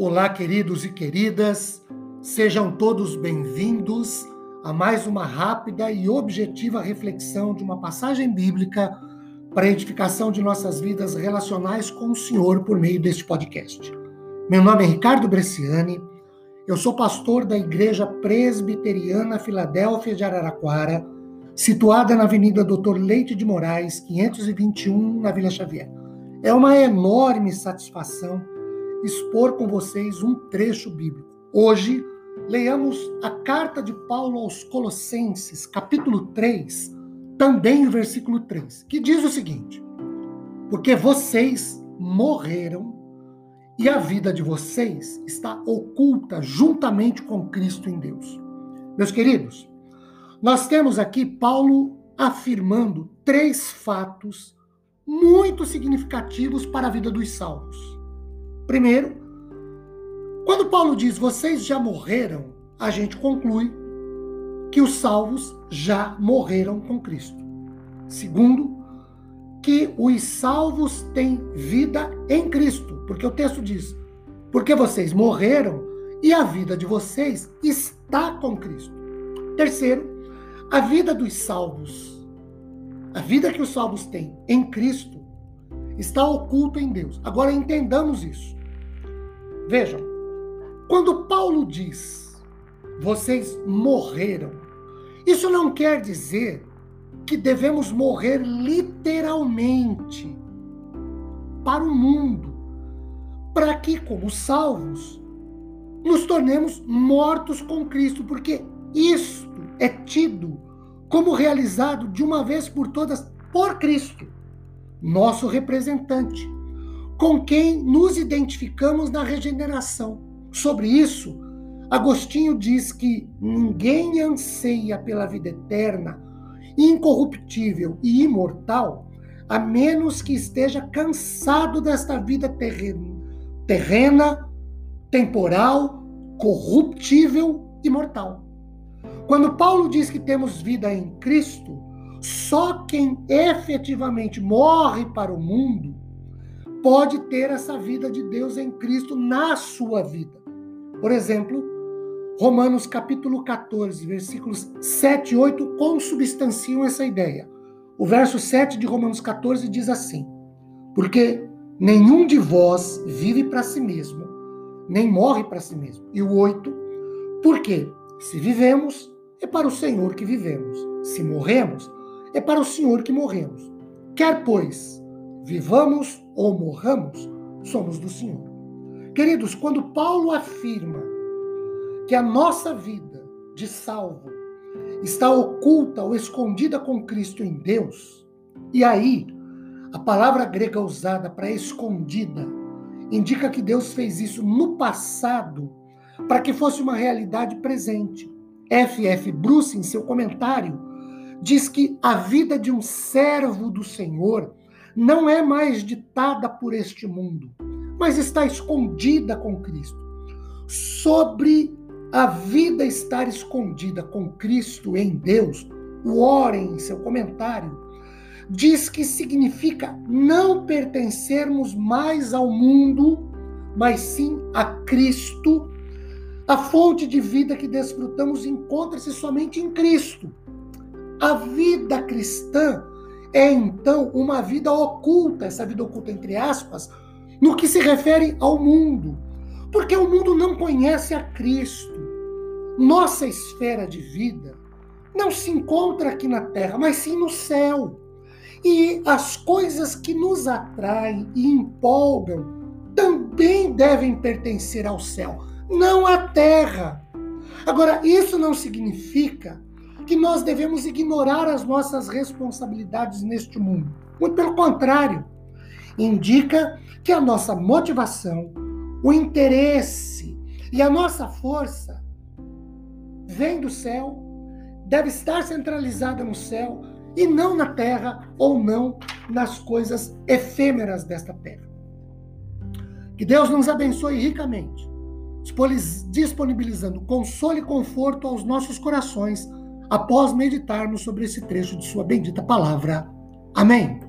Olá, queridos e queridas, sejam todos bem-vindos a mais uma rápida e objetiva reflexão de uma passagem bíblica para edificação de nossas vidas relacionais com o Senhor por meio deste podcast. Meu nome é Ricardo Bresciani, eu sou pastor da Igreja Presbiteriana Filadélfia de Araraquara, situada na Avenida Doutor Leite de Moraes, 521, na Vila Xavier. É uma enorme satisfação expor com vocês um trecho bíblico. Hoje, leiamos a carta de Paulo aos Colossenses, capítulo 3, também o versículo 3, que diz o seguinte: Porque vocês morreram e a vida de vocês está oculta juntamente com Cristo em Deus. Meus queridos, nós temos aqui Paulo afirmando três fatos muito significativos para a vida dos salvos. Primeiro, quando Paulo diz vocês já morreram, a gente conclui que os salvos já morreram com Cristo. Segundo, que os salvos têm vida em Cristo, porque o texto diz: porque vocês morreram e a vida de vocês está com Cristo. Terceiro, a vida dos salvos, a vida que os salvos têm em Cristo, está oculta em Deus. Agora entendamos isso. Vejam, quando Paulo diz, vocês morreram, isso não quer dizer que devemos morrer literalmente para o mundo, para que, como salvos, nos tornemos mortos com Cristo, porque isto é tido como realizado de uma vez por todas por Cristo, nosso representante com quem nos identificamos na regeneração. Sobre isso, Agostinho diz que ninguém anseia pela vida eterna, incorruptível e imortal, a menos que esteja cansado desta vida terrena, terrena temporal, corruptível e mortal. Quando Paulo diz que temos vida em Cristo, só quem efetivamente morre para o mundo pode ter essa vida de Deus em Cristo na sua vida. Por exemplo, Romanos capítulo 14, versículos 7 e 8 consubstanciam essa ideia. O verso 7 de Romanos 14 diz assim: Porque nenhum de vós vive para si mesmo, nem morre para si mesmo. E o 8, porque se vivemos, é para o Senhor que vivemos. Se morremos, é para o Senhor que morremos. Quer, pois, vivamos ou morramos, somos do Senhor. Queridos, quando Paulo afirma que a nossa vida de salvo está oculta ou escondida com Cristo em Deus, e aí a palavra grega usada para escondida indica que Deus fez isso no passado para que fosse uma realidade presente. F. F. Bruce, em seu comentário, diz que a vida de um servo do Senhor não é mais ditada por este mundo, mas está escondida com Cristo. Sobre a vida estar escondida com Cristo em Deus, o Warren, em seu comentário, diz que significa não pertencermos mais ao mundo, mas sim a Cristo. A fonte de vida que desfrutamos encontra-se somente em Cristo. A vida cristã é então uma vida oculta, essa vida oculta entre aspas, no que se refere ao mundo. Porque o mundo não conhece a Cristo. Nossa esfera de vida não se encontra aqui na terra, mas sim no céu. E as coisas que nos atraem e empolgam também devem pertencer ao céu, não à terra. Agora, isso não significa que nós devemos ignorar as nossas responsabilidades neste mundo. Muito pelo contrário, indica que a nossa motivação, o interesse e a nossa força vem do céu, deve estar centralizada no céu e não na terra ou não nas coisas efêmeras desta terra. Que Deus nos abençoe ricamente, disponibilizando consolo e conforto aos nossos corações após meditarmos sobre esse trecho de Sua bendita palavra. Amém.